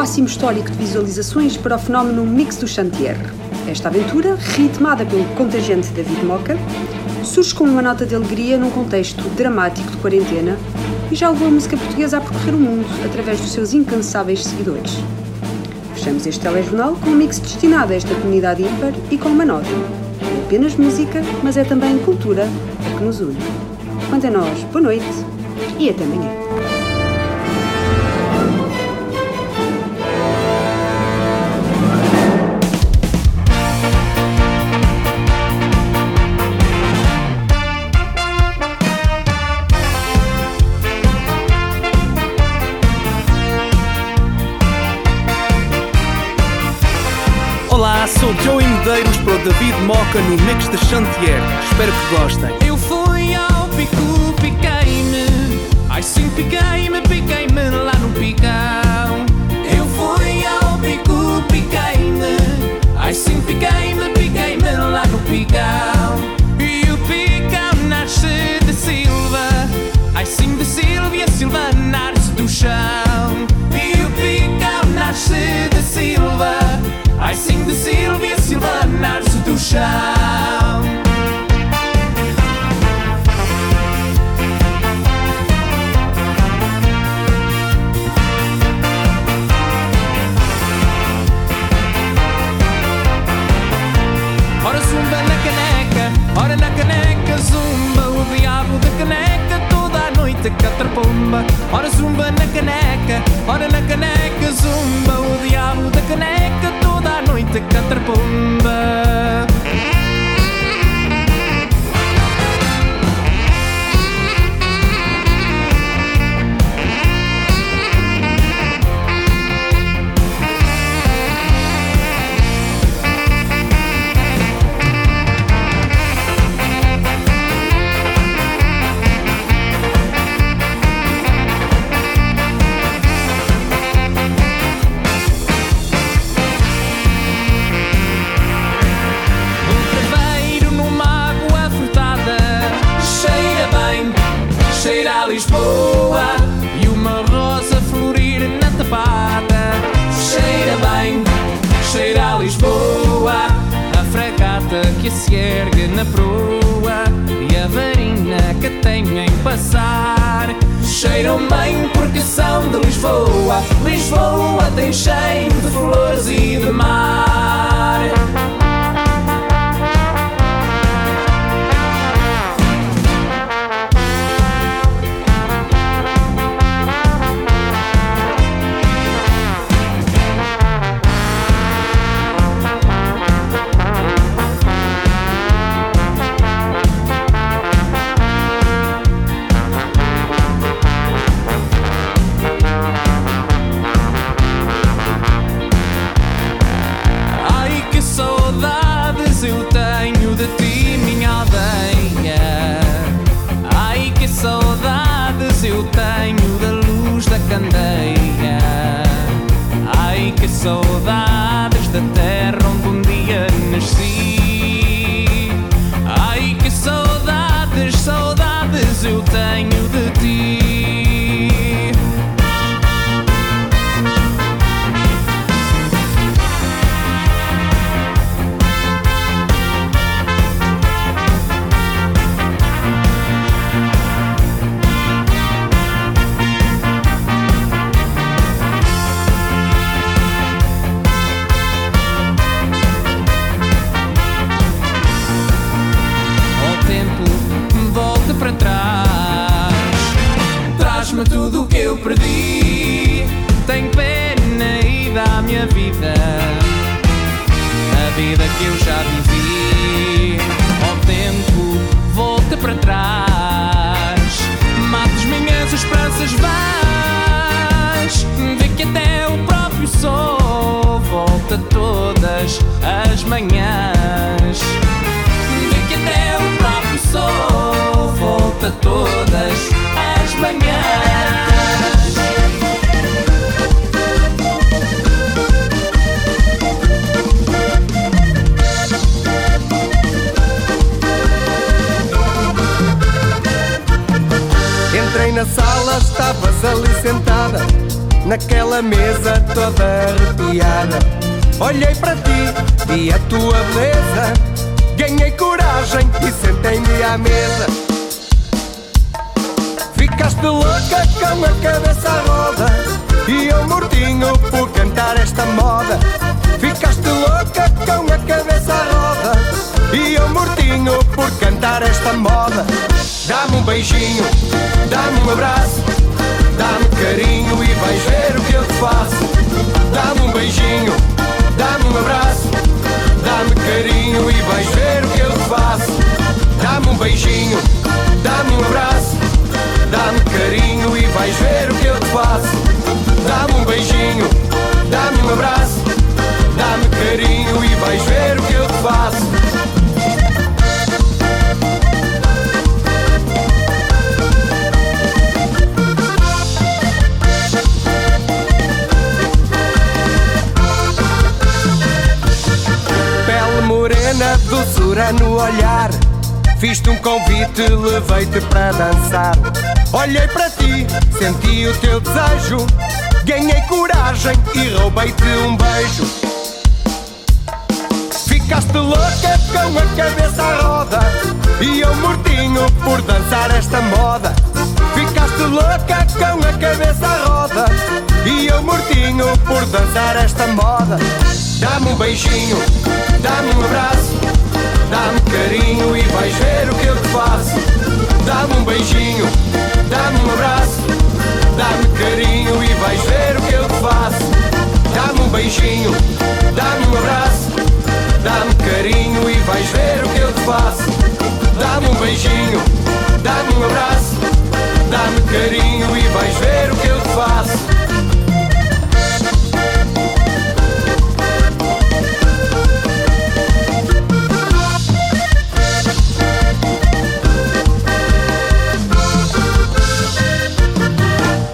máximo histórico de visualizações para o fenómeno Mix do Chantier. Esta aventura, ritmada pelo contagiante David Moca, surge com uma nota de alegria num contexto dramático de quarentena e já levou a música portuguesa a percorrer o mundo através dos seus incansáveis seguidores. Fechamos este telejornal com um mix destinado a esta comunidade ímpar e com uma nota. É apenas música, mas é também cultura a que nos une. Quanto a nós, boa noite e até amanhã. David Moca no Mix de Chantier. Espero que gostem. Eu fui ao pico, piquei-me. Ai sim, piquei-me, piquei-me lá no picão. Eu fui ao pico, piquei-me. Ai sim, piquei-me, piquei-me lá no picão. E o picão nasce de Silva. Ai sim, de Silvia, Silva nasce do chão. E o picão nasce de Silva. Ai sim, de Silvia, Silva nasce do chão. Ora zumba na caneca, ora na caneca zumba O diabo da caneca toda a noite catrapomba Ora zumba na caneca, ora na caneca zumba O diabo da caneca toda a noite catrapomba Um todas as manhãs de que até o próprio sol volta todas as manhãs. Entrei na sala, estavas ali sentada naquela mesa toda arrepiada. Olhei para ti e a tua beleza, ganhei coragem e sentei-me à mesa. Ficaste louca com a cabeça à roda e eu mortinho por cantar esta moda. Ficaste louca com a cabeça à roda e eu mortinho por cantar esta moda. Dá-me um beijinho, dá-me um abraço, dá-me carinho e vais ver o que eu te faço. Dá-me um beijinho, dá-me um abraço, dá-me carinho e vais ver o que eu faço. Dá-me um beijinho, dá-me um abraço, dá-me carinho e vais ver o que eu faço. Dá-me um beijinho, dá-me um abraço, dá-me carinho e vais ver o que eu faço. Morena, doçura no olhar. Fiz-te um convite, levei-te para dançar. Olhei para ti, senti o teu desejo. Ganhei coragem e roubei-te um beijo. Ficaste louca com a cabeça à roda. E eu mortinho por dançar esta moda. Ficaste louca com a cabeça à roda. E eu mortinho por dançar esta moda. Dá-me um beijinho, dá-me um abraço, dá-me carinho e vais ver o que eu te faço. Dá-me um beijinho, dá-me um abraço, dá-me carinho e vais ver o que eu te faço. Dá-me um beijinho, dá-me um abraço, dá-me carinho e vais ver o que eu te faço. Dá-me um beijinho, dá-me um abraço, dá-me carinho e vais ver o que eu te faço.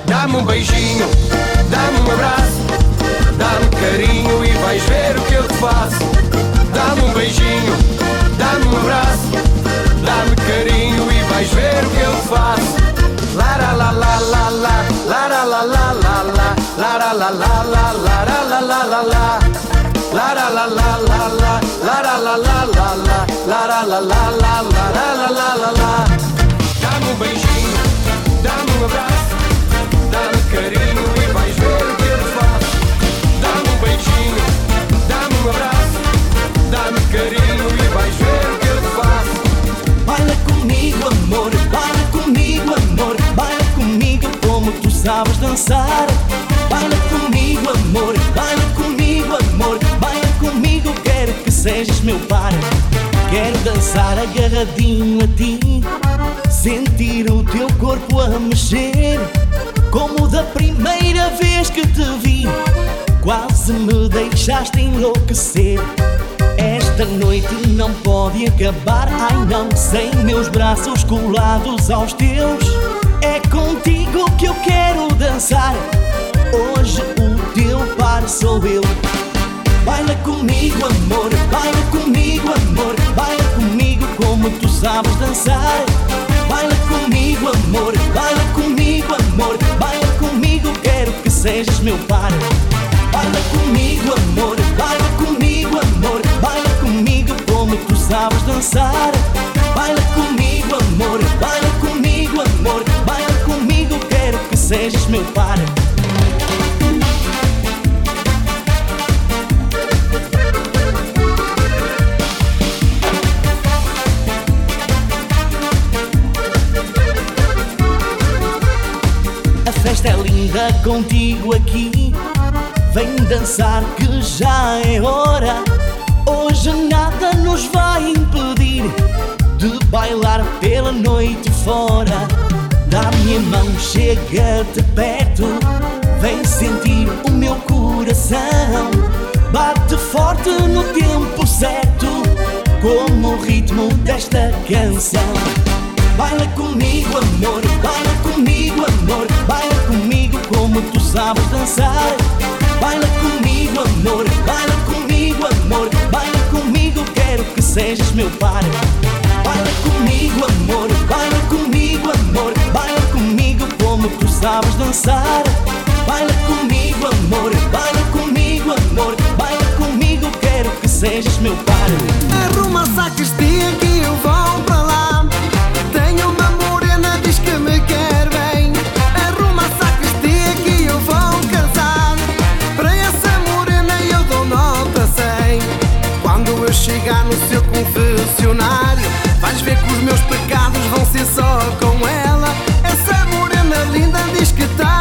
Dá-me um beijinho, dá-me um abraço, dá-me carinho e vais ver o que eu te faço. Dá-me um beijinho, dá-me um abraço, dá-me carinho e vais ver o que eu faço. Lara la la la la, lara la la la la, lara la la la la, lara la la la, lara la la la la, lara la la la la, lara la la la la, lara la la la la. Sabes dançar. Baila comigo, amor, baila comigo, amor, baila comigo, quero que sejas meu par. Quero dançar agarradinho a ti, sentir o teu corpo a mexer como da primeira vez que te vi, quase me deixaste enlouquecer. Esta noite não pode acabar, ai não, sem meus braços colados aos teus. É contigo que eu quero dançar. Hoje o teu par sou eu. Baila comigo, amor, baila comigo, amor, baila comigo como tu sabes dançar. Baila comigo, amor, baila comigo, amor, baila comigo, quero que sejas meu par. Baila comigo, amor, baila comigo, amor, baila comigo como tu sabes dançar. Baila comigo, amor, baila sejas meu par. festa é linda contigo aqui. Vem dançar que já é hora. Hoje nada nos vai impedir de bailar pela noite fora. Dá-me a mão, chega-te perto. Vem sentir o meu coração. Bate forte no tempo certo, como o ritmo desta canção. Baila comigo, amor, baila comigo, amor, baila comigo como tu sabes dançar. Baila comigo, amor, baila comigo, amor, baila comigo, quero que sejas meu par. Baila comigo, amor, baila comigo, amor, sabes dançar. Baila comigo, amor, baila comigo, amor, baila comigo, quero que sejas meu par. Arruma sacristia que eu vou para lá. Tenho uma morena, diz que me quer bem. Arruma sacristia que eu vou casar. Para essa morena eu dou nota 100. Quando eu chegar no seu confessionário, vais ver que os meus pecados vão ser só com ela. Diz que está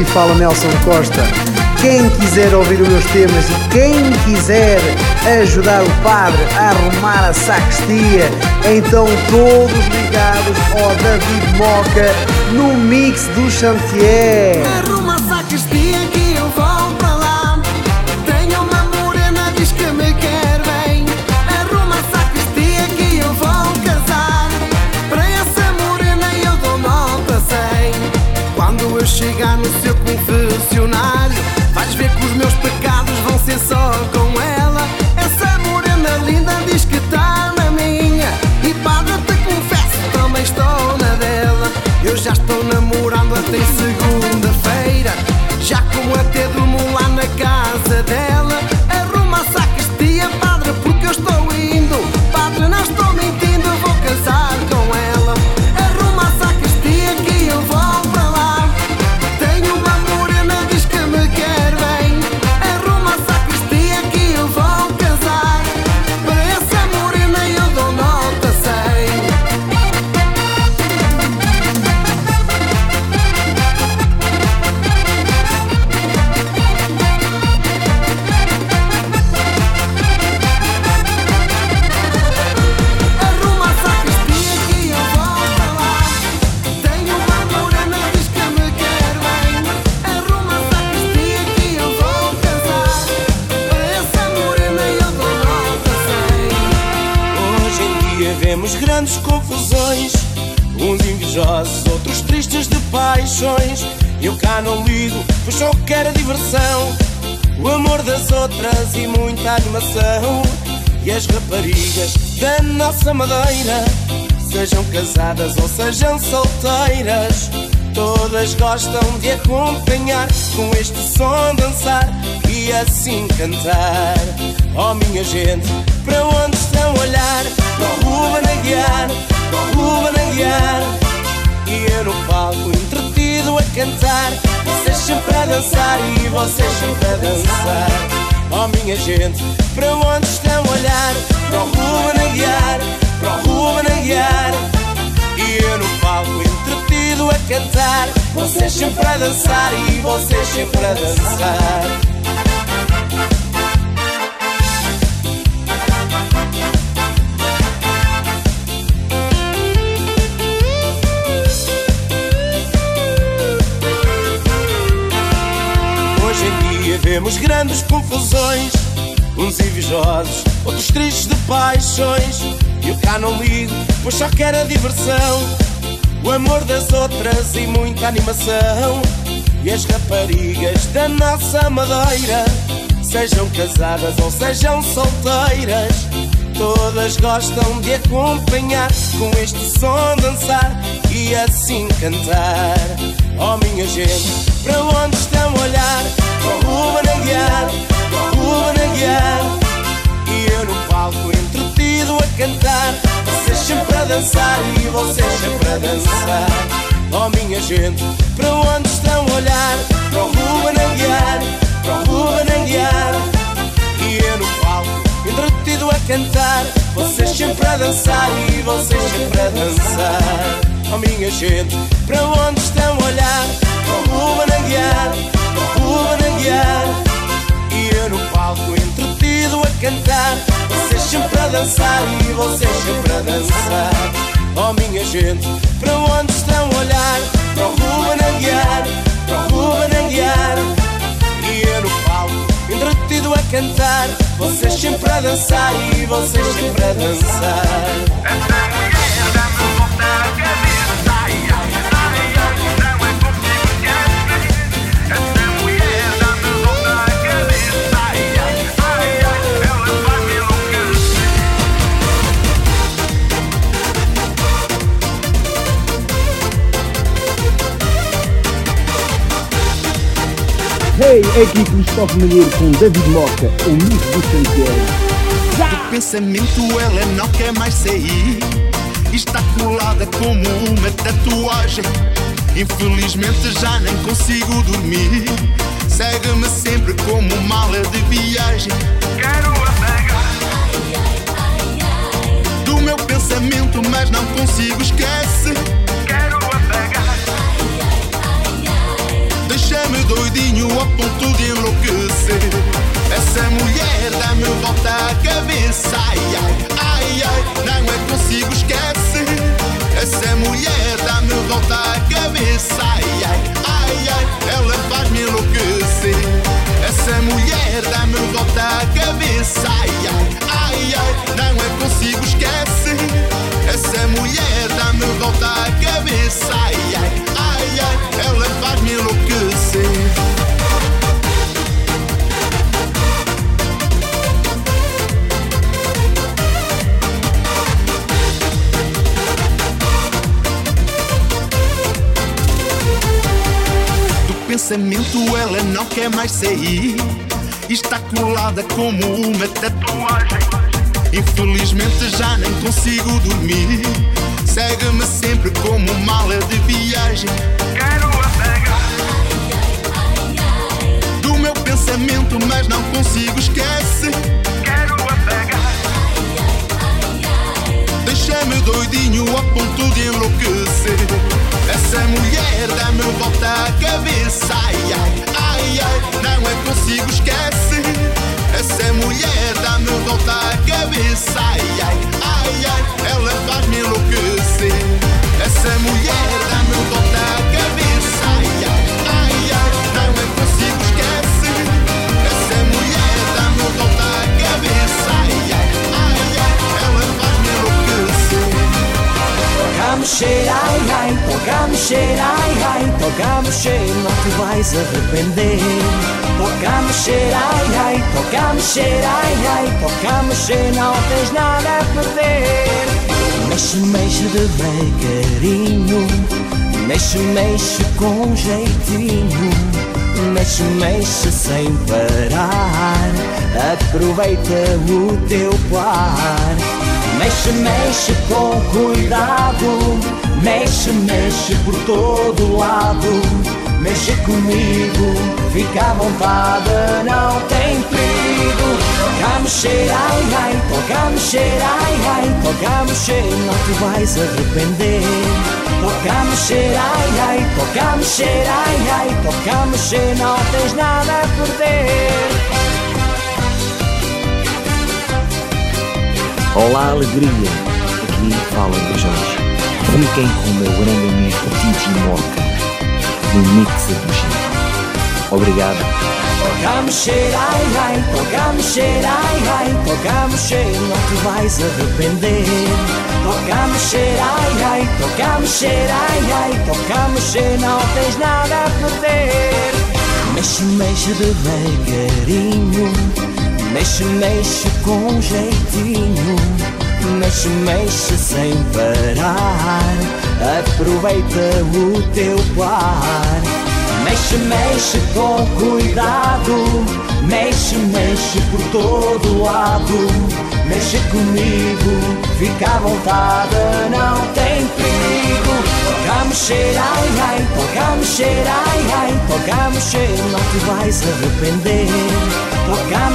daqui fala Nelson Costa. Quem quiser ouvir os meus temas e quem quiser ajudar o padre a arrumar a sacristia, então todos ligados ao David Moca no mix do Chantier. Confessionário, vemos grandes confusões, uns invejosos, outros tristes de paixões. Eu cá não ligo, pois só quero diversão, o amor das outras e muita animação. E as raparigas da nossa madeira, sejam casadas ou sejam solteiras, todas gostam de acompanhar com este som dançar e assim cantar. Oh minha gente, para onde estão a olhar? O Ruben a guiar, para o Ruben a guiar. E eu no palco entretido a cantar Vocês sempre a dançar e vocês sempre a dançar Oh minha gente, para onde estão a olhar? Para o Ruben a guiar, para o Ruben palco entretido a cantar. Vocês sempre a dançar e vocês sempre a dançar. Hoje em dia vemos grandes confusões. Uns invejosos, outros tristes de paixões. Eu cá não ligo, pois só quero a diversão O amor das outras e muita animação. E as raparigas da nossa madeira Sejam casadas ou sejam solteiras Todas gostam de acompanhar Com este som dançar e assim cantar. Oh minha gente, para onde estão a olhar? Para o guiar, para o guiar E eu no palco entretido a cantar sempre a dançar e vocês sempre a dançar Oh minha gente, para onde estão a olhar? Para o Ruben guiar, para o Ruben guiar E eu no palco entretido a cantar Vocês sempre a dançar e vocês sempre a dançar Oh minha gente, para onde estão a olhar? Dançar e vocês sempre a dançar. Oh minha gente, para onde estão a olhar? Para o Ruben a guiar, para o Ruben a guiar E eu no palco, entretido a cantar. Vocês sempre a dançar e vocês sempre a dançar É aqui Cristóvão Malheiro com David Moca, o mito do Santiago. Do pensamento ela não quer mais sair. Está colada como uma tatuagem. Infelizmente já nem consigo dormir. Segue-me sempre como mala de viagem. Quero apagar do meu pensamento, mas não consigo esquecer. Doidinho a ponto de enlouquecer. Essa mulher dá-me volta à cabeça. Ai, ai, ai, ai, não é consigo esquecer. Essa mulher dá-me volta à cabeça. Ai, ai, ai, ai, ela faz-me enlouquecer. Essa mulher dá-me volta à cabeça. Ai, ai, ai, ai, não é consigo esquecer. Essa mulher dá-me volta à cabeça. Ai, ai, ai, ai, ela faz-me enlouquecer. Do pensamento ela não quer mais sair. Está colada como uma tatuagem. Infelizmente já nem consigo dormir. Segue-me sempre como mala de viagem. Pensamento, mas não consigo esquecer. Quero apagar. Deixa-me doidinho a ponto de enlouquecer. Essa mulher dá-me volta à cabeça. Ai, ai, ai, ai, não é consigo esquecer. Essa mulher dá-me volta à cabeça. Ai, ai, ai, ai, ela faz-me enlouquecer. Essa mulher dá-me mexer, ai ai, toca a mexer, ai ai, toca a mexer, não te vais arrepender. Toca a mexer, ai ai, toca a mexer, ai ai, toca a mexer, não tens nada a perder. Mexe, mexe devagarinho, mexe, mexe com jeitinho, mexe, mexe sem parar. Aproveita o teu par. Mexe, mexe com cuidado, mexe, mexe por todo lado. Mexe comigo, fica à vontade, não tem perigo. Toca a mexer, ai ai, toca a mexer, ai ai, toca a mexer, não te vais arrepender. Toca a mexer, ai ai, toca a mexer, ai ai, toca a mexer, não tens nada a perder. Olá, alegria! Aqui fala o Jorge. Fiquem com o meu grande amigo Titi Moca no Mix do Chico. Obrigado. Toca a mexer, ai ai, toca a mexer, ai ai, toca a mexer, não te vais arrepender. Toca a mexer, ai ai, toca a mexer, ai ai, toca a mexer, não tens nada a perder. Mexe, mexe devagarinho, mexe, mexe com jeitinho, mexe, mexe sem parar. Aproveita o teu par. Mexe, mexe com cuidado, mexe, mexe por todo lado. Mexe comigo, fica à vontade, não tem perigo. Toca mexer, ai ai, toca mexer, ai ai, toca mexer, não te vais arrepender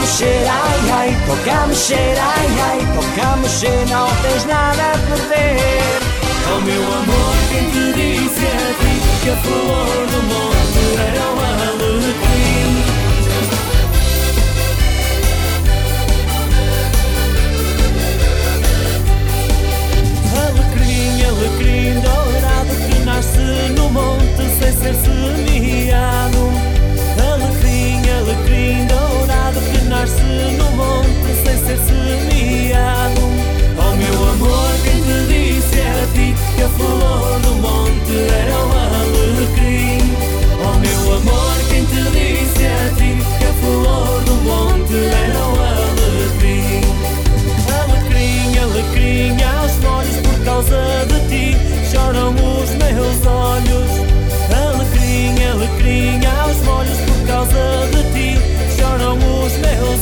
mexer, ai, ai, toca a mexer, ai, ai, toca a mexer, não tens nada a perder. Oh meu amor, quem te disse a ti que a flor do mundo era uma alecrim? Alecrim, alecrim dourado que nasce no monte sem ser semeado. Alecrim, alecrim dourado no monte sem ser semeado. Oh meu amor, quem te disse era a ti que a flor do monte era o alecrim. Oh meu amor, quem te disse era a ti que a flor do monte era o alecrim. Alecrim, alecrim, aos folhos por causa de ti choram os meus olhos. Alecrim, alecrim, aos olhos por causa de ti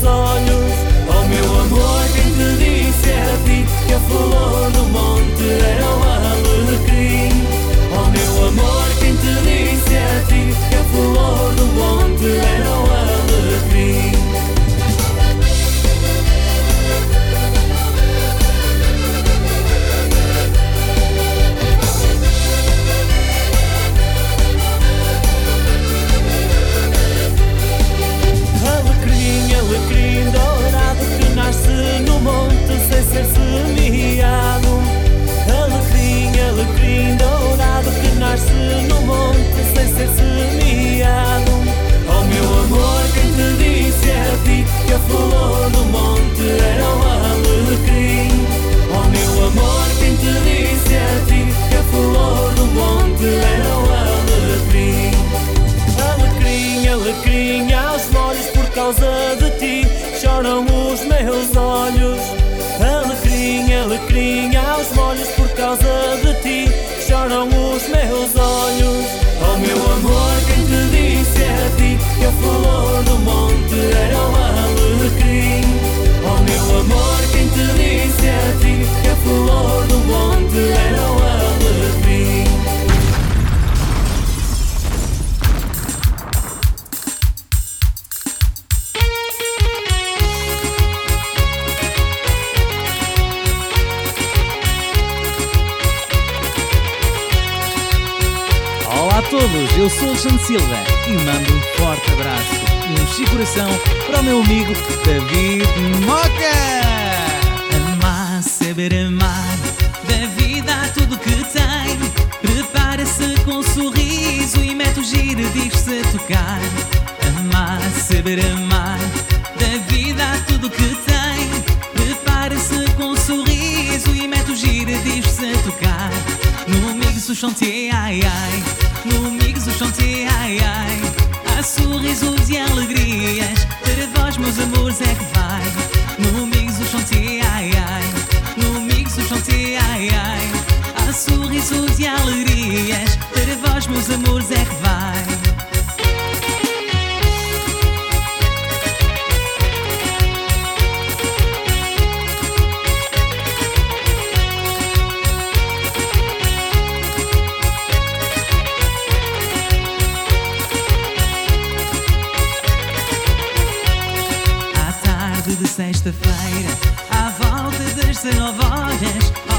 olhos. Oh meu amor, quem te disse a ti que a flor do monte era o alecrim. Oh meu amor, quem te disse a ti que a flor do monte era o alecrim. sexta-feira, à volta das 19 horas.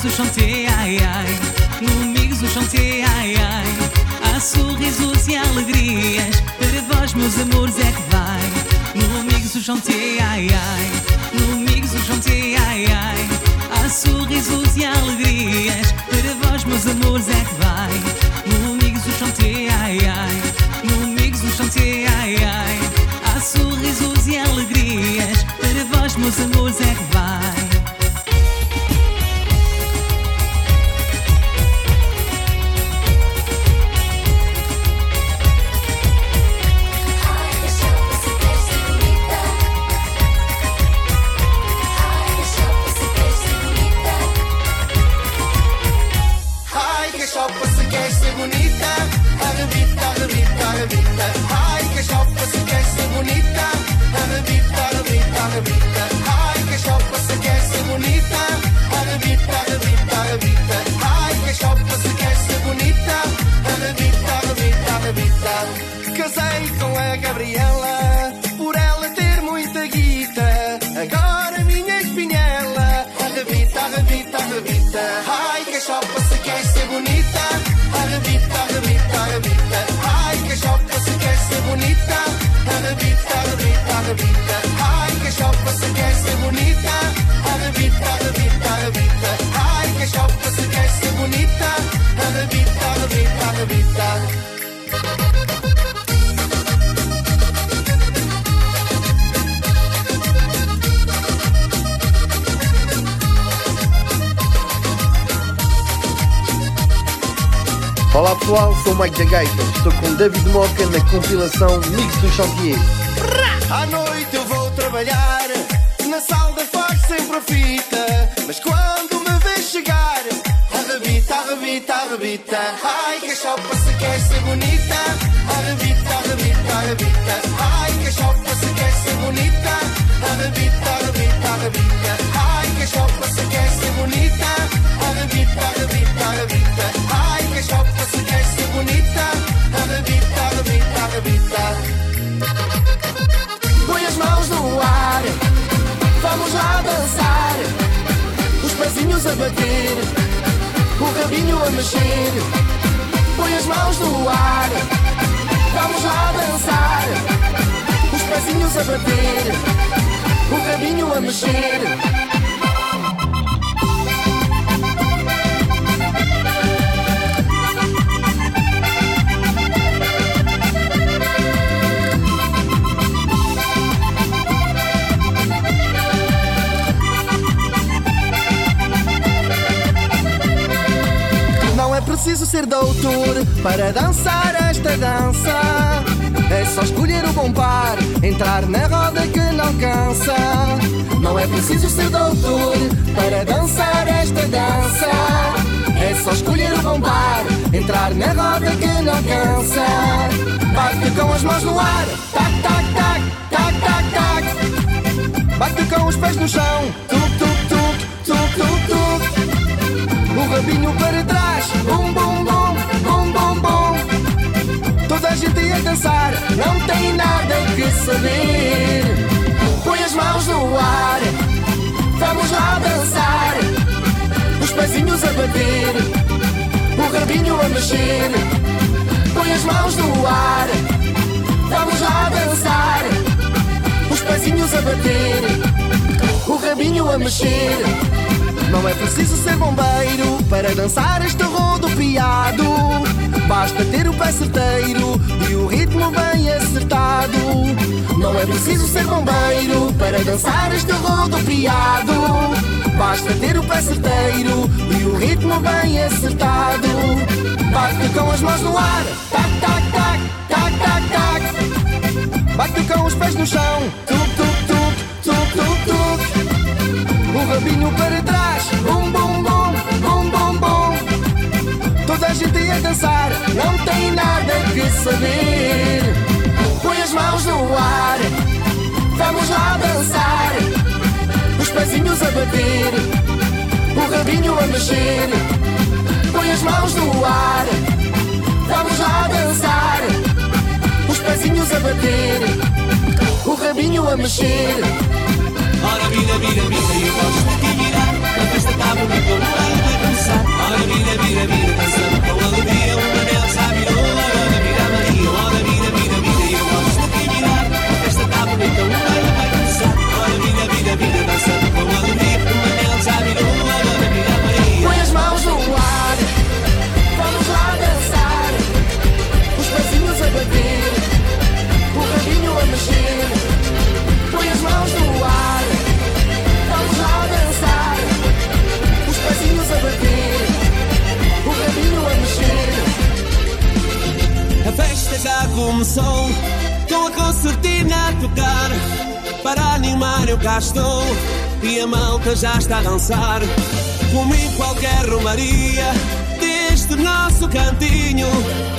mix du chantier, ai ai. No mix do chantier, ai ai. Há sorrisos e alegrias. Para vós, meus amores, é que vai. No mix do chantier, ai ai. No mix do chantier, ai ai. Há sorrisos e alegrias. Para vós, meus amores, é que vai. No mix do chantier, ai ai. No mix do chantier, ai ai. Há sorrisos e alegrias. Para vós, meus amores, é que vai. Pessoal, sou o Mike da Gaita. Estou com David Moca na compilação Mix do Chantier. À noite eu vou trabalhar, na salda faz sempre a fita. Mas quando me vê chegar, arrebita, arrebita, arrebita. Ai, que a chopa se quer ser bonita. Mexer. Põe as mãos no ar, vamos lá dançar. Os pezinhos a bater, o rabinho a mexer. Preciso ser doutor para dançar esta dança. É só escolher o bom par, entrar na roda que não cansa. Não é preciso ser doutor para dançar esta dança. É só escolher o bom par, entrar na roda que não cansa. Bate com as mãos no ar, tac, tac, tac, tac, tac, tac. Bate com os pés no chão, tuk, tuk, tuk, tuk, tuk, tuk. O rabinho para trás, bum, bum, bum, bum, bum, bum. Toda a gente a dançar, não tem nada que saber. Põe as mãos no ar, vamos lá dançar. Os pezinhos a bater, o rabinho a mexer. Põe as mãos no ar, vamos lá dançar. Os pezinhos a bater, o rabinho a mexer. Não é preciso ser bombeiro para dançar este rodopiado. Basta ter o pé certeiro e o ritmo bem acertado. Não é preciso ser bombeiro para dançar este rodopiado. Basta ter o pé certeiro e o ritmo bem acertado. Bate com as mãos no ar, tac, tac, tac, tac, tac, tac. Bate com os pés no chão, tuk, tuk, tuk, tuk, tuk, tuk. O rabinho para trás, a gente a dançar, não tem nada que saber. Põe as mãos no ar, vamos lá dançar. Os pezinhos a bater, o rabinho a mexer. Põe as mãos no ar, vamos lá dançar. Os pezinhos a bater, o rabinho a mexer. Ora vira, vira, vira, eu gosto de de virar A festa está bonita, Põe as mãos no ar, festa já começou. Com a concertina a tocar. Para animar eu cá estou. E a malta já está a dançar. Como em qualquer romaria. Deste nosso cantinho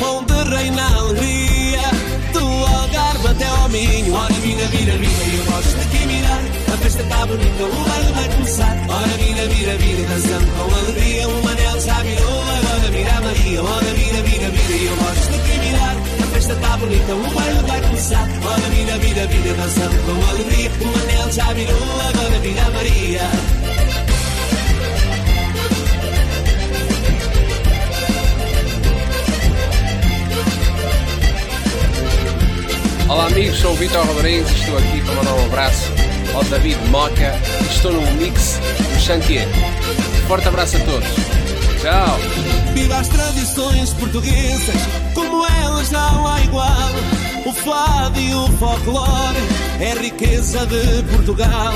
Onde reina a alegria. Do Algarve até ao Minho. Ora vira, vira, vira Eu gosto de aqui mirar. A festa está bonita, o baile vai começar. Ora vira, vira, vira Dançando com alegria. O Manel já virou. Agora vira a Maria. Ora vira, vira, vira Eu gosto de aqui festa está bonita, o baile vai começar Ora vira, vira, vira Dançando com alegria O Manel já virou Agora vira a Maria Olá amigos, sou o Vitor Rodrigues e estou aqui para mandar um abraço ao David Moca estou no mix do Chantier. Forte abraço a todos. Tchau! Viva as tradições portuguesas, como elas não há igual. O fado e o folclore é riqueza de Portugal.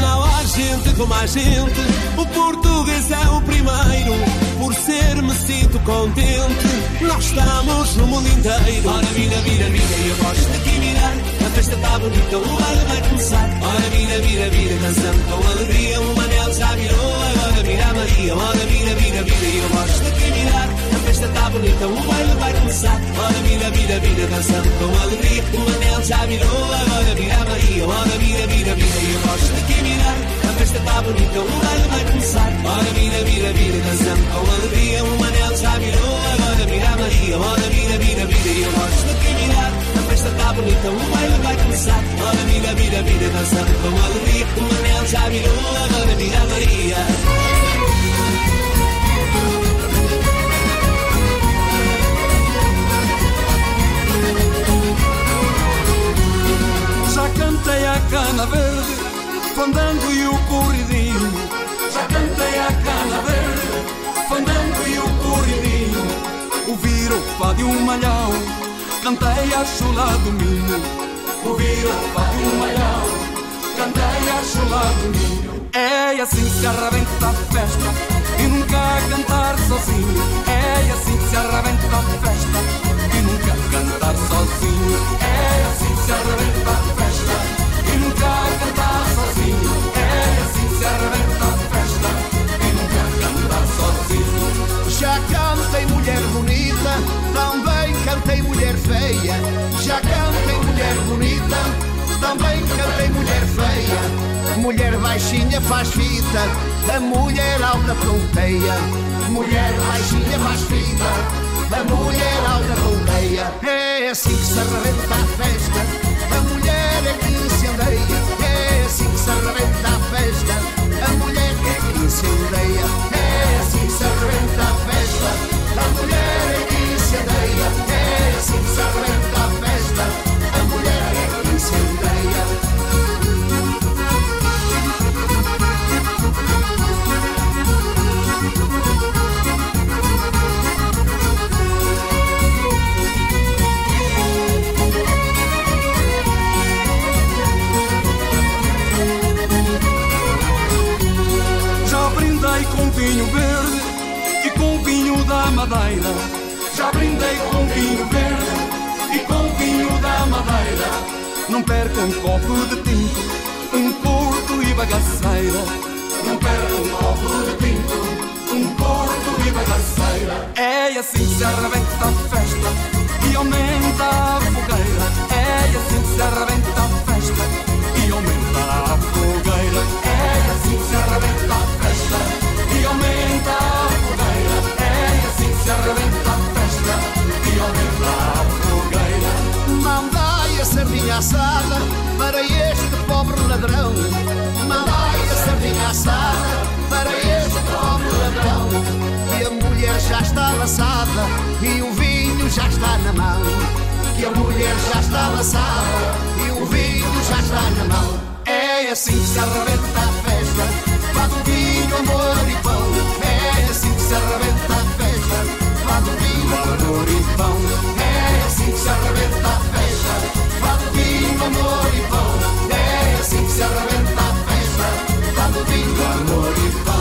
Não há gente como a gente, o português é o primeiro. Por ser me sinto contente, nós estamos no mundo inteiro. Ora, vira, vira, vira, eu gosto de aqui mirar. A festa está bonita, o baile vai começar. Ora, vira, vira, vira, dançando com alegria. O Manel já virou, a Maria. Ora, vira, vira, vira, eu gosto de mirar. A festa está bonita, o baile vai começar. Ora, vira, vira, vira, dançando com alegria. O Manel já virou, agora vira Maria. Ora, vira, vira, vira, eu gosto de mirar. A festa está bonita, o baile vai começar. Ora, vira, vira, vira, dançando com alegria. O Manel já virou, agora vira Maria. Ora, vira, vira, vira, eu gosto de mirar. Festa está bonita, o baile vai começar. Ora, vira, vira, vira, dançando com alegria. O Manel já virou, agora vira a Maria. Já cantei a cana verde, fandango e o corridinho. Já cantei a cana verde, fandango e o corridinho. Ouvir o fado e o malhão, cantei a chula do minho. O fado e o malhão, cantei a chula do minho. É assim que se arrebenta a festa, e nunca cantar sozinho. É assim que se arrebenta a festa, e nunca cantar sozinho. É assim que se arrebenta a festa, e nunca cantar sozinho. É assim que se arrebenta a festa, e nunca cantar sozinho. Já cantei mulher bonita, também cantei mulher feia. Já cantei mulher bonita, também cantei mulher feia. Mulher baixinha faz fita, a mulher alta ponteia. Mulher baixinha faz fita, a mulher alta ponteia. É assim que se arrebenta a festa, a mulher é que incendeia. É assim que se arrebenta a festa, a mulher é que incendeia. É assim que se arrebenta a festa, a mulher é que incendeia. É assim que se a festa, a mulher é que incendeia. Já brindei com vinho verde e com vinho da Madeira. Já brindei com vinho verde e com vinho da Madeira. Não perca um copo de tinto, um porto e bagaceira. Não perca um copo de tinto, um porto e bagaceira. É assim que se arrebenta a festa e aumenta a fogueira. É assim que se arrebenta a festa assada para este pobre ladrão. Mandai a sardinha assada para este pobre ladrão. Que a mulher já está laçada e o vinho já está na mão. Que a mulher já está laçada e o vinho já está na mão. É assim que se arrebenta a festa, fado vinho, amor e pão. É assim que se arrebenta a festa, fado vinho, amor e pão. É assim que se arrebenta a festa, fado vinho, amor e pão. É assim que se arrebenta a festa, fado vinho, amor e pão.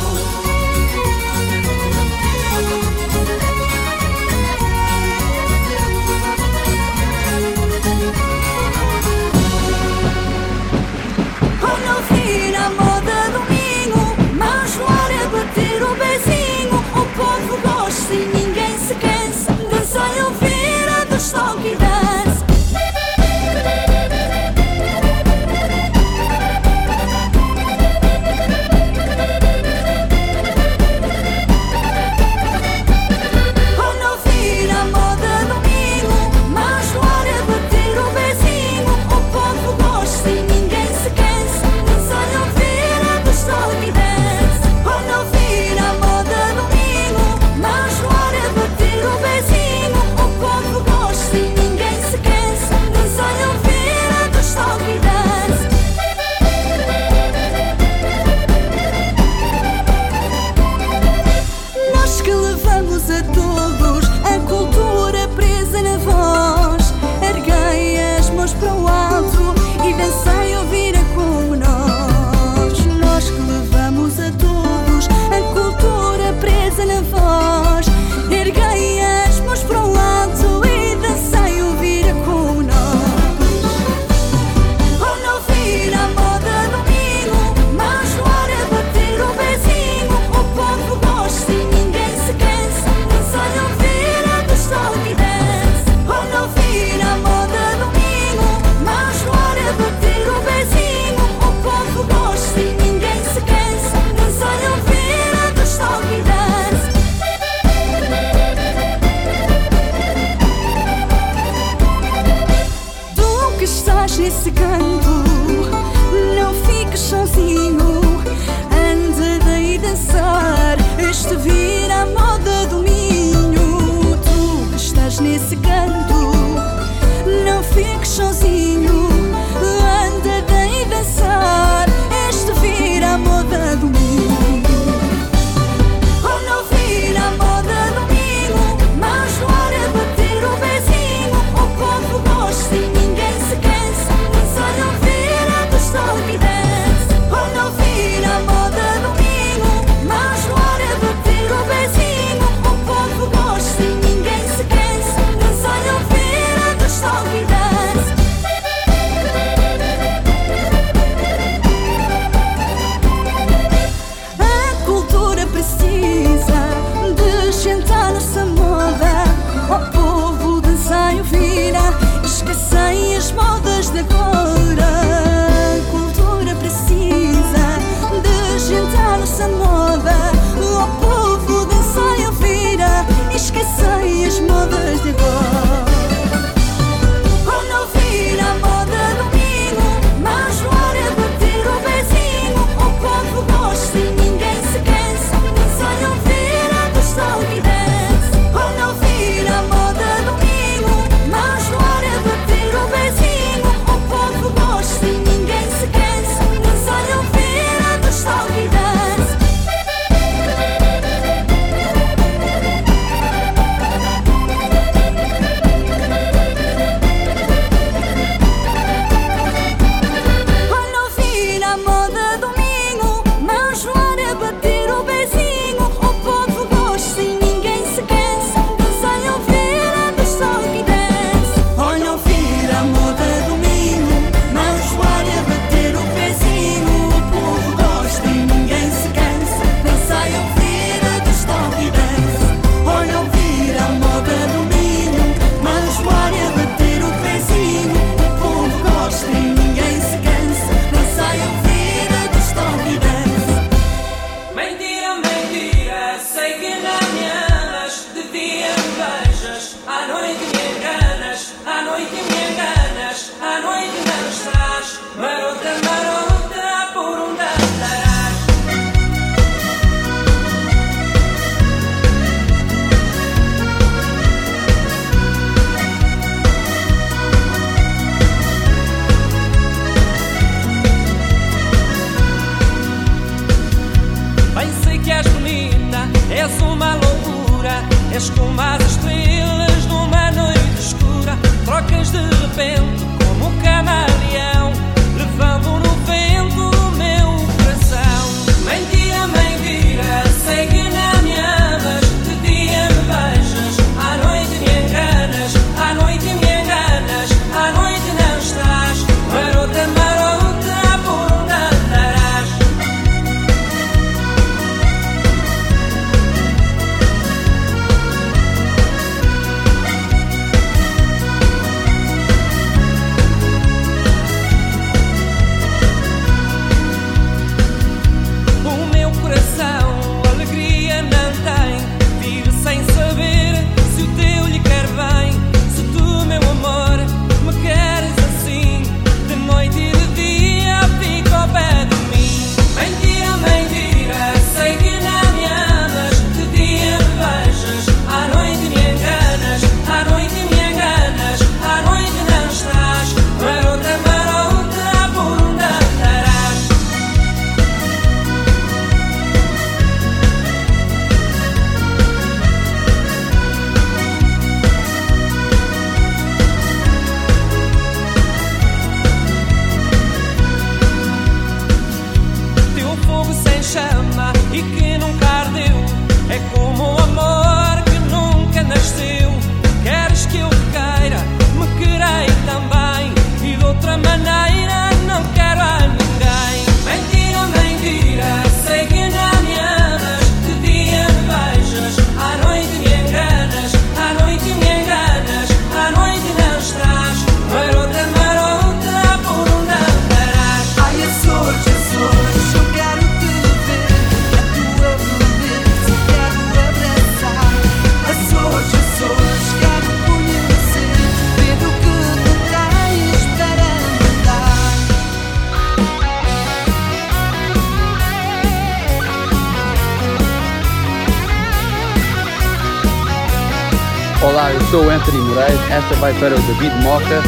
Esta vai para o David Moca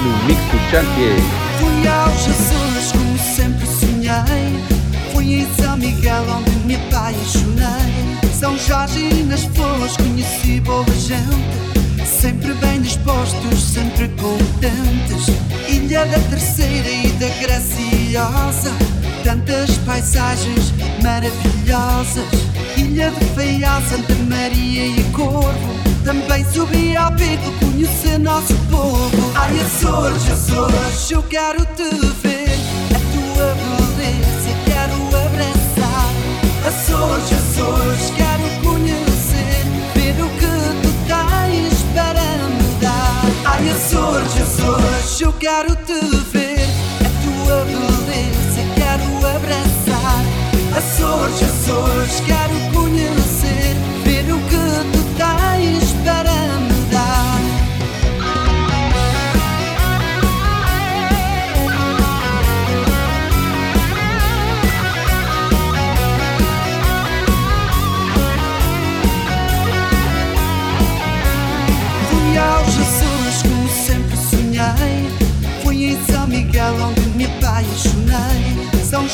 no Mix do Chantier. Fui ao Jesus como sempre sonhei. Fui em São Miguel onde me apaixonei. São Jorge e nas flores conheci boa gente. Sempre bem dispostos, sempre contentes. Ilha da Terceira e da Graciosa. Tantas paisagens maravilhosas. Ilha de Feial, Santa Maria e Corvo. Também subi ao pico conhecer nosso povo. Ai, Açores, Açores, eu quero te ver. A tua beleza quero abraçar. Açores, Açores, quero conhecer. Ver o que tu tens para me dar. Ai, Açores, Açores, eu quero te ver. A tua beleza quero abraçar. Açores, Açores, quero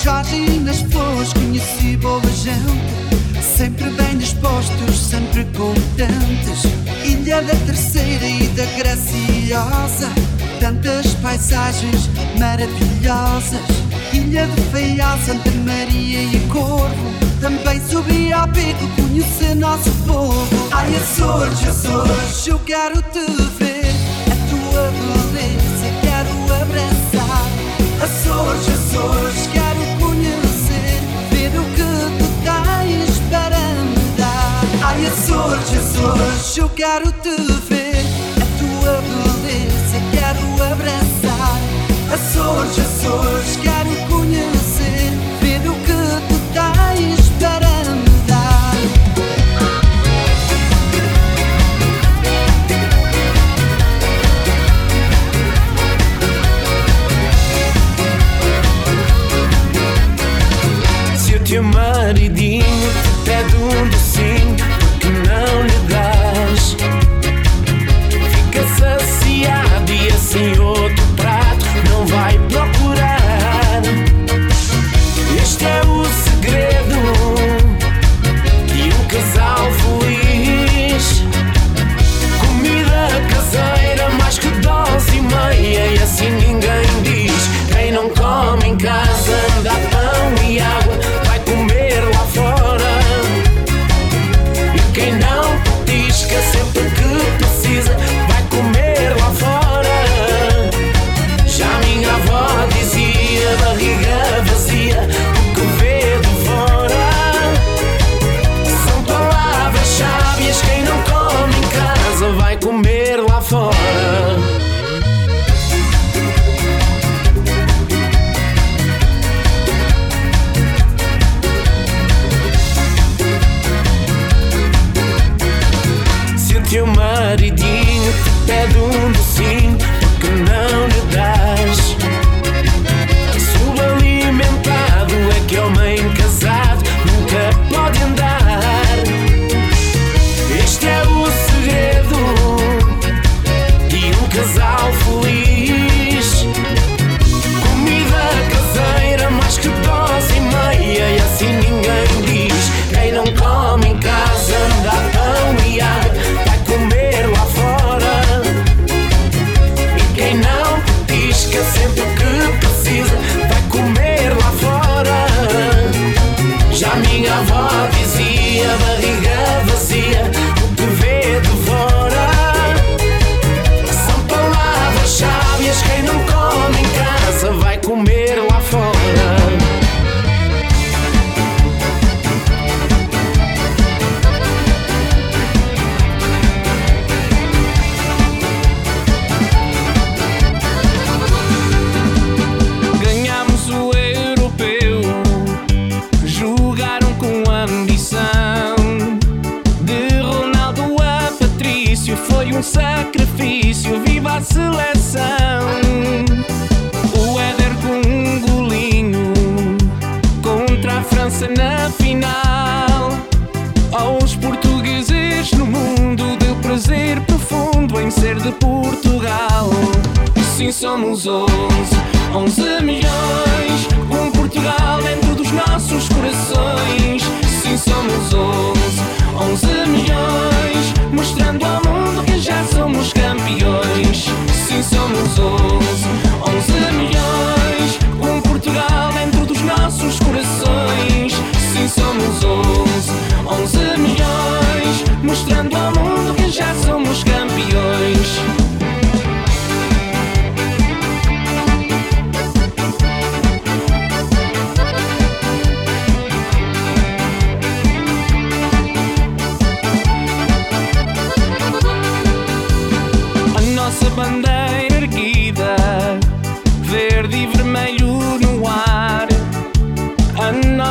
nas flores conheci boa gente. Sempre bem dispostos, sempre contentes. Ilha da Terceira e da Graciosa. Tantas paisagens maravilhosas. Ilha de Feial, Santa Maria e Corvo. Também subi ao pico conhecer nosso povo. Ai, Açores, Açores, eu quero te ver. A tua beleza quero abraçar. Açores, Açores, eu quero te ver. A tua beleza quero abraçar. Açores, Açores, quero conhecer. Ver o que tu tens para me o teu maridinho te pede um docinho, não lhe dás? Fica saciado e assim outro prato não vai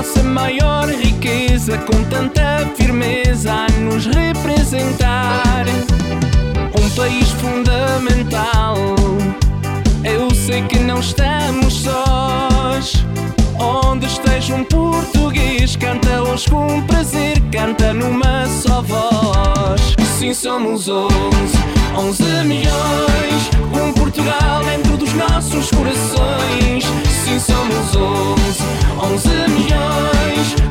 nossa maior riqueza, com tanta firmeza a nos representar. Um país fundamental. Eu sei que não estamos sós. Onde esteja um português, canta-os com prazer, canta numa só voz. Sim, somos onze, onze milhões. Um Portugal dentro dos nossos corações. Sim, somos onze, onze milhões.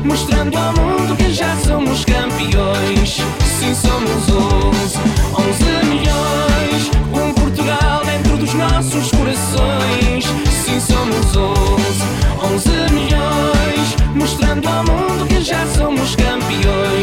Mostrando ao mundo que já somos campeões. Sim, somos onze, onze milhões. Um Portugal dentro dos nossos corações. Sim, somos onze, onze milhões. Mostrando ao mundo que já somos campeões.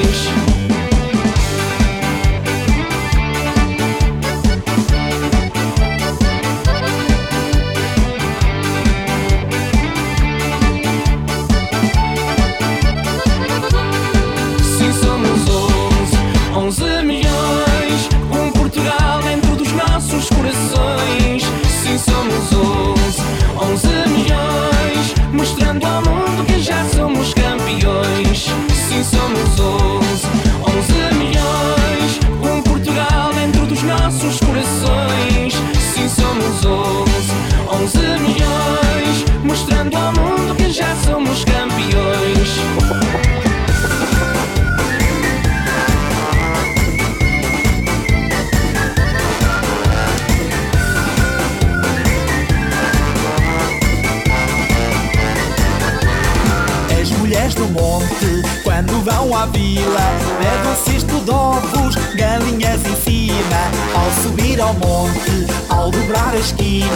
À vila, levam cesto de ovos, galinhas em cima. Ao subir ao monte, ao dobrar a esquina,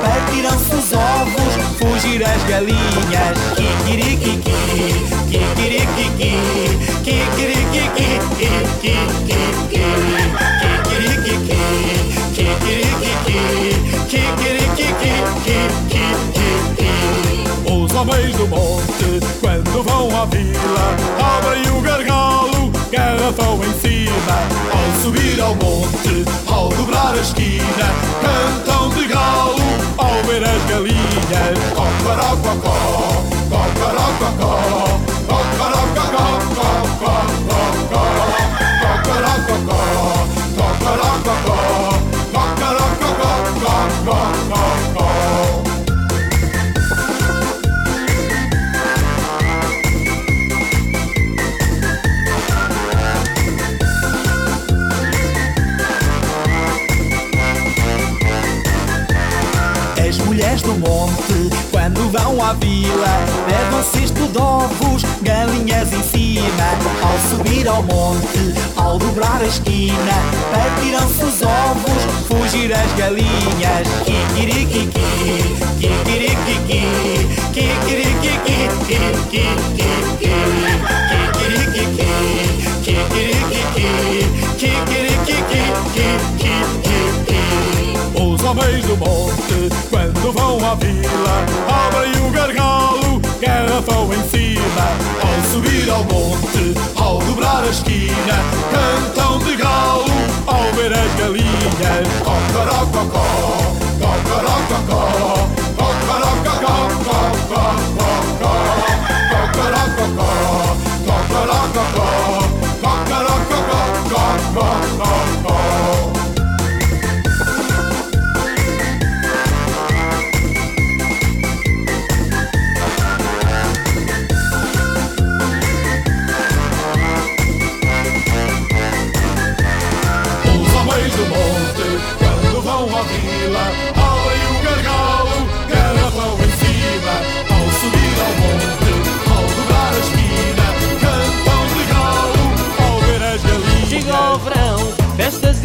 partiram-se os ovos, fugir as galinhas. Kikirikiki, kikirikiki, kikirikiki, kikirikiki, kikirikiki, kikirikiki, kikirikiki, kikirikiki. Os homens do monte, quando vão à vila, abrem o gargalo, garrafão em cima. Ao subir ao monte, ao dobrar a esquina, cantam de galo, ao ver as galinhas. Cocorococó, cocorococó, vão à vila, levam cesto de ovos, galinhas em cima. Ao subir ao monte, ao dobrar a esquina, partiram-se os ovos, fugir as galinhas. Kikirikiki, kikirikiki, kikirikiki, kikirikiki, homens do monte, quando vão à vila, abrem o gargalo, garrafão em cima. Ao subir ao monte, ao dobrar a esquina, cantam de galo, ao ver as galinhas. Cocorococó, cocorococó, cocorococó, cocorococó, cocorococó,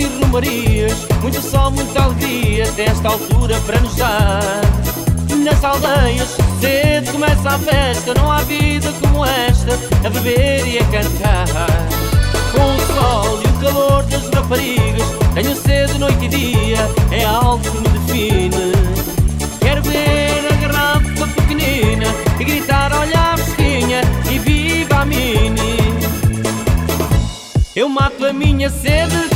romarias, muito sol, muita alegria, desta altura para nos dar. Nas aldeias, cedo começa a festa, não há vida como esta, a beber e a cantar. Com o sol e o calor das raparigas, tenho sede noite e dia, é algo que me define. Quero ver a garrafa pequenina e gritar, olha a fresquinha e viva a mini. Eu mato a minha sede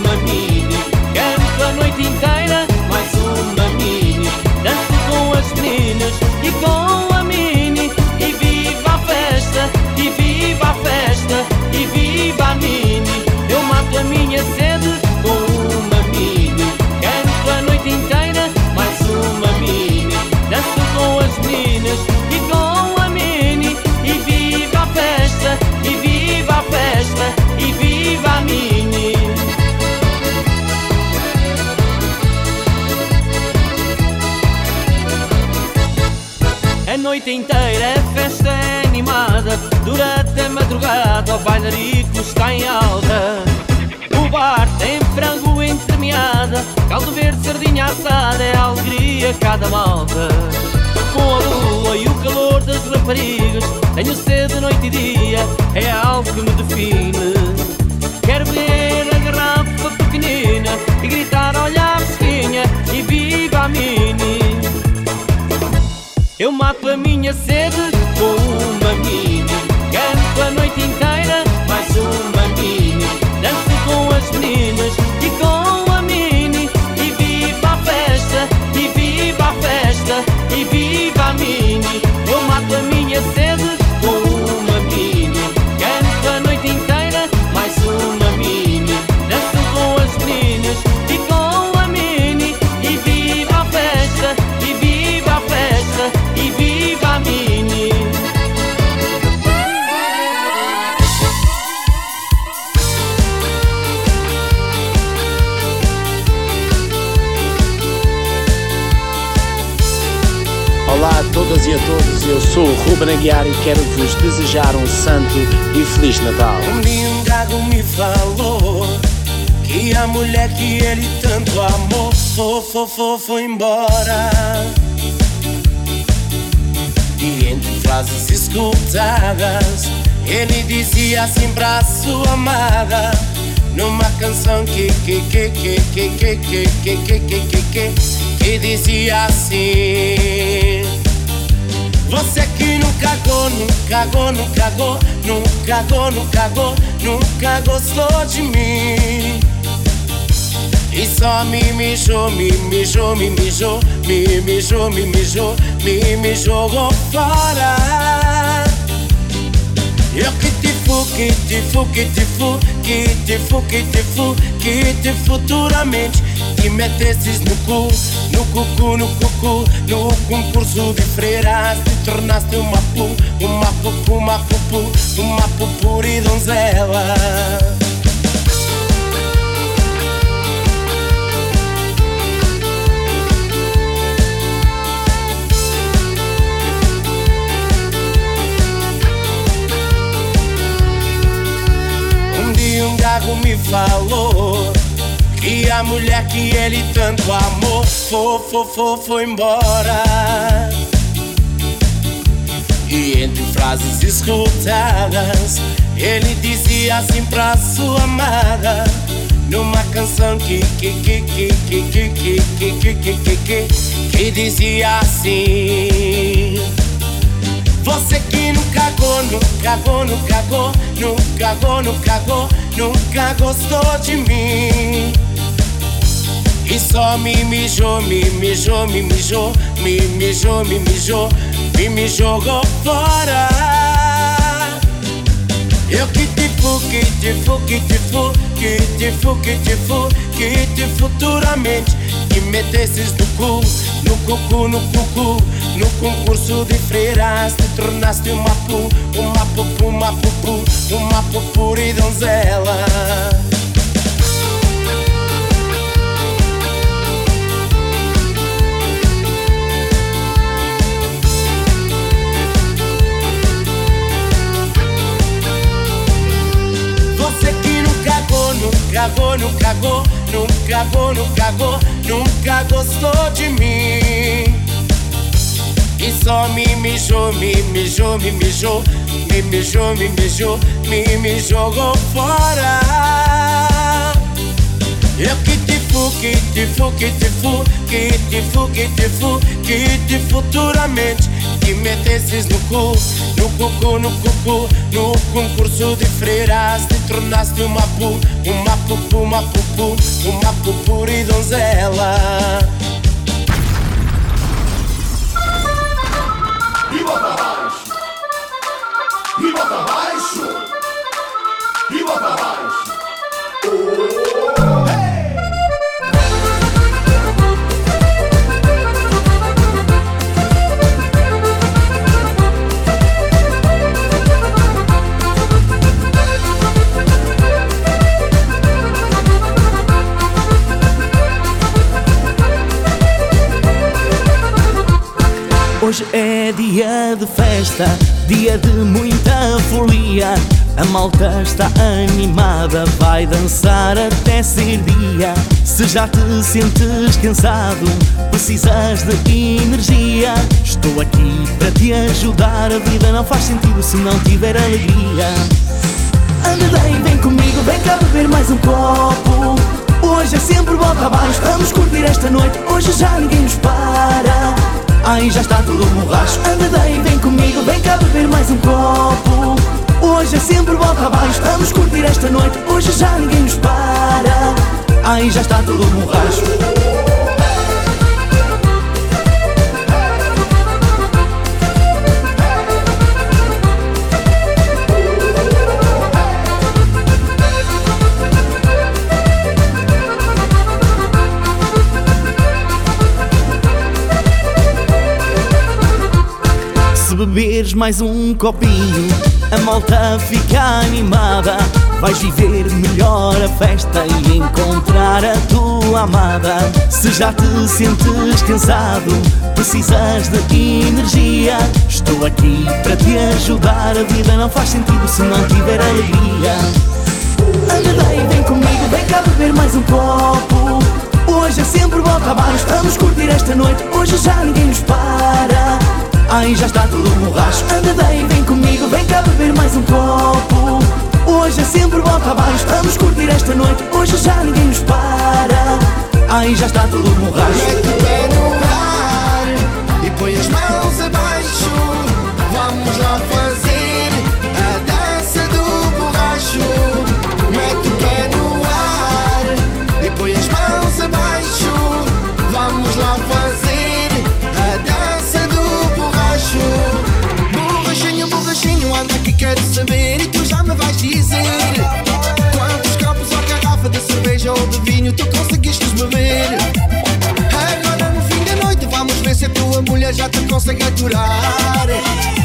uma mini, canto a noite inteira, mais uma mini, danço com as meninas e com a mini, e viva a festa, e viva a festa, e viva a mini. Eu mato a minha sede noite inteira a festa é animada. Dura até madrugada, o bailarico está em alta. O bar tem frango entremeada Caldo verde, sardinha assada, é alegria cada malta. Com a lua e o calor das raparigas Tenho sede noite e dia, é algo que me define. Quero ver a garrafa pequenina E gritar, olha a fresquinha e viva a mini eu mato a minha sede com uma mini Canto a noite inteira, mais uma mini Danço com as meninas e com a mini. E viva a festa, e viva a festa, e viva a mini. Eu mato a minha sede e quero vos desejar um santo e feliz Natal. Um um gago me falou que a mulher que ele tanto amou foi, foi, foi, foi embora. E entre frases escutadas, ele dizia assim pra sua amada. Numa canção que que que que que que que que que que que que que dizia assim Você que nunca cagou, nunca cagou, nunca cagou, nunca cagou, nunca cagou, nunca gostou de mim e só me mijou, me mijou, me mijou, me mijou, me mijou, me jogou fora. Eu que te fu, que te fu, que te fu, que te fu, que te fu, que te futuramente te metesses no cu, no cucu, no cucu, no concurso de freiras te tornaste uma pu, uma pupu, uma pupu, uma pupuri donzela. Um dia um gago me falou a mulher que ele tanto amou foi, foi, foi, foi embora. E entre frases escutadas, ele dizia assim pra sua amada. Numa canção que que que que que que que que que que que que dizia assim Você que nunca cagou, nunca cagou, nunca cagou, nunca cagou, nunca cagou, nunca gostou de mim e só me mijou, me mijou, me mijou, me mijou, me mijou, me me jogou fora. Eu que te fu, que te fu, que te fu, que te fu, que te fu, que te futuramente te metesses no cu, no cucu, no cucu, no concurso de freiras te tornaste uma pu, uma pupu, uma pupu, uma pupuri donzela. Que nunca cagou, nunca cagou, nunca cagou, nunca gostou de mim. E só me mijou, me mijou, me mijou, me mijou, me mijou, me, me jogou fora. Eu que te fu, que te fu, que te fu, que te fu, que te fu, que te futuramente que metesses no cu, no cucu, no cucu, no concurso de freiras te tornaste uma pu, uma pupu, uma pupu, uma pupuri donzela. Hoje é dia de festa, dia de muita folia. A malta está animada, vai dançar até ser dia. Se já te sentes cansado, precisas de energia. Estou aqui para te ajudar. A vida não faz sentido se não tiver alegria. Anda bem, vem comigo, vem cá beber mais um copo. Hoje é sempre volta abaixo, vamos curtir esta noite. Hoje já ninguém nos para. Ai, já está tudo borracho. Anda daí, vem comigo, vem cá beber mais um copo. Hoje é sempre volta abaixo, vamos curtir esta noite. Hoje já ninguém nos para. Ai, já está tudo borracho. Beberes mais um copinho, a malta fica animada. Vais viver melhor a festa e encontrar a tua amada. Se já te sentes cansado, precisas de energia. Estou aqui para te ajudar. A vida não faz sentido se não tiver alegria. Anda daí, vem comigo, vem cá beber mais um copo. Hoje é sempre volta abaixo, vamos curtir esta noite. Hoje já ninguém nos para. Ai, já está tudo borracho. Anda daí, vem comigo, vem cá beber mais um copo. Hoje é sempre volta abaixo, vamos curtir esta noite. Hoje já ninguém nos para. Ai, já está tudo borracho. Mete o pé no ar e põe as mãos abaixo. Vamos lá fazer Quantos copos ou garrafa de cerveja ou de vinho tu conseguiste beber? Agora no fim da noite vamos ver se a tua mulher já te consegue aturar.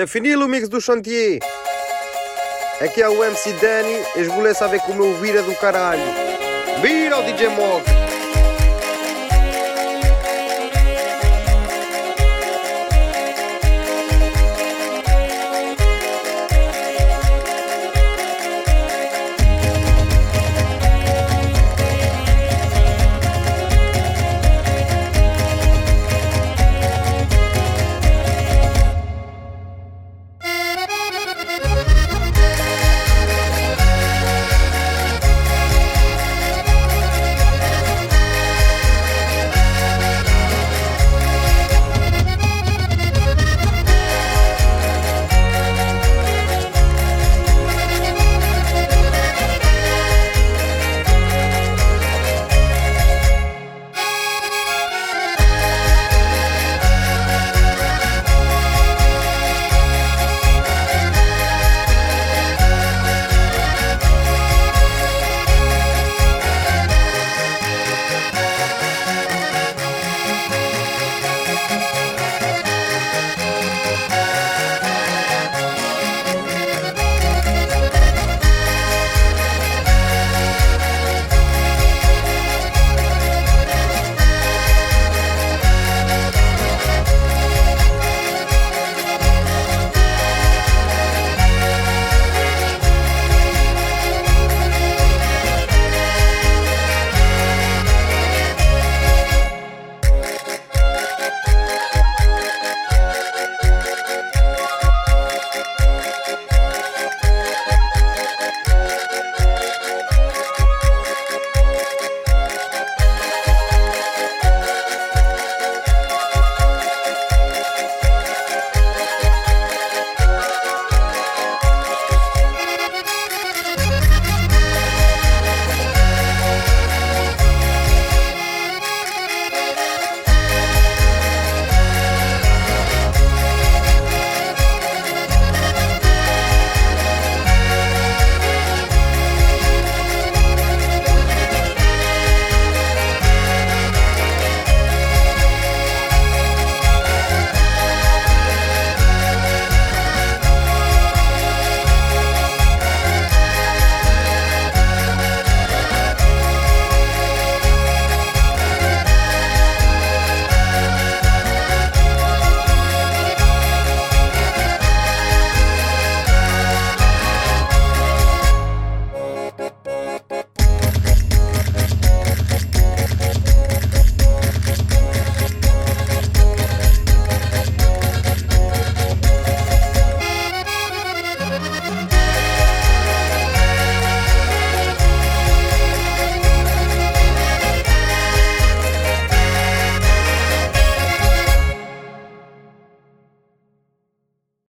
C'est fini o mix do chantier. Aqui é o MC Danny, esbolece a ver como o vira do caralho. Vira o DJ Mog.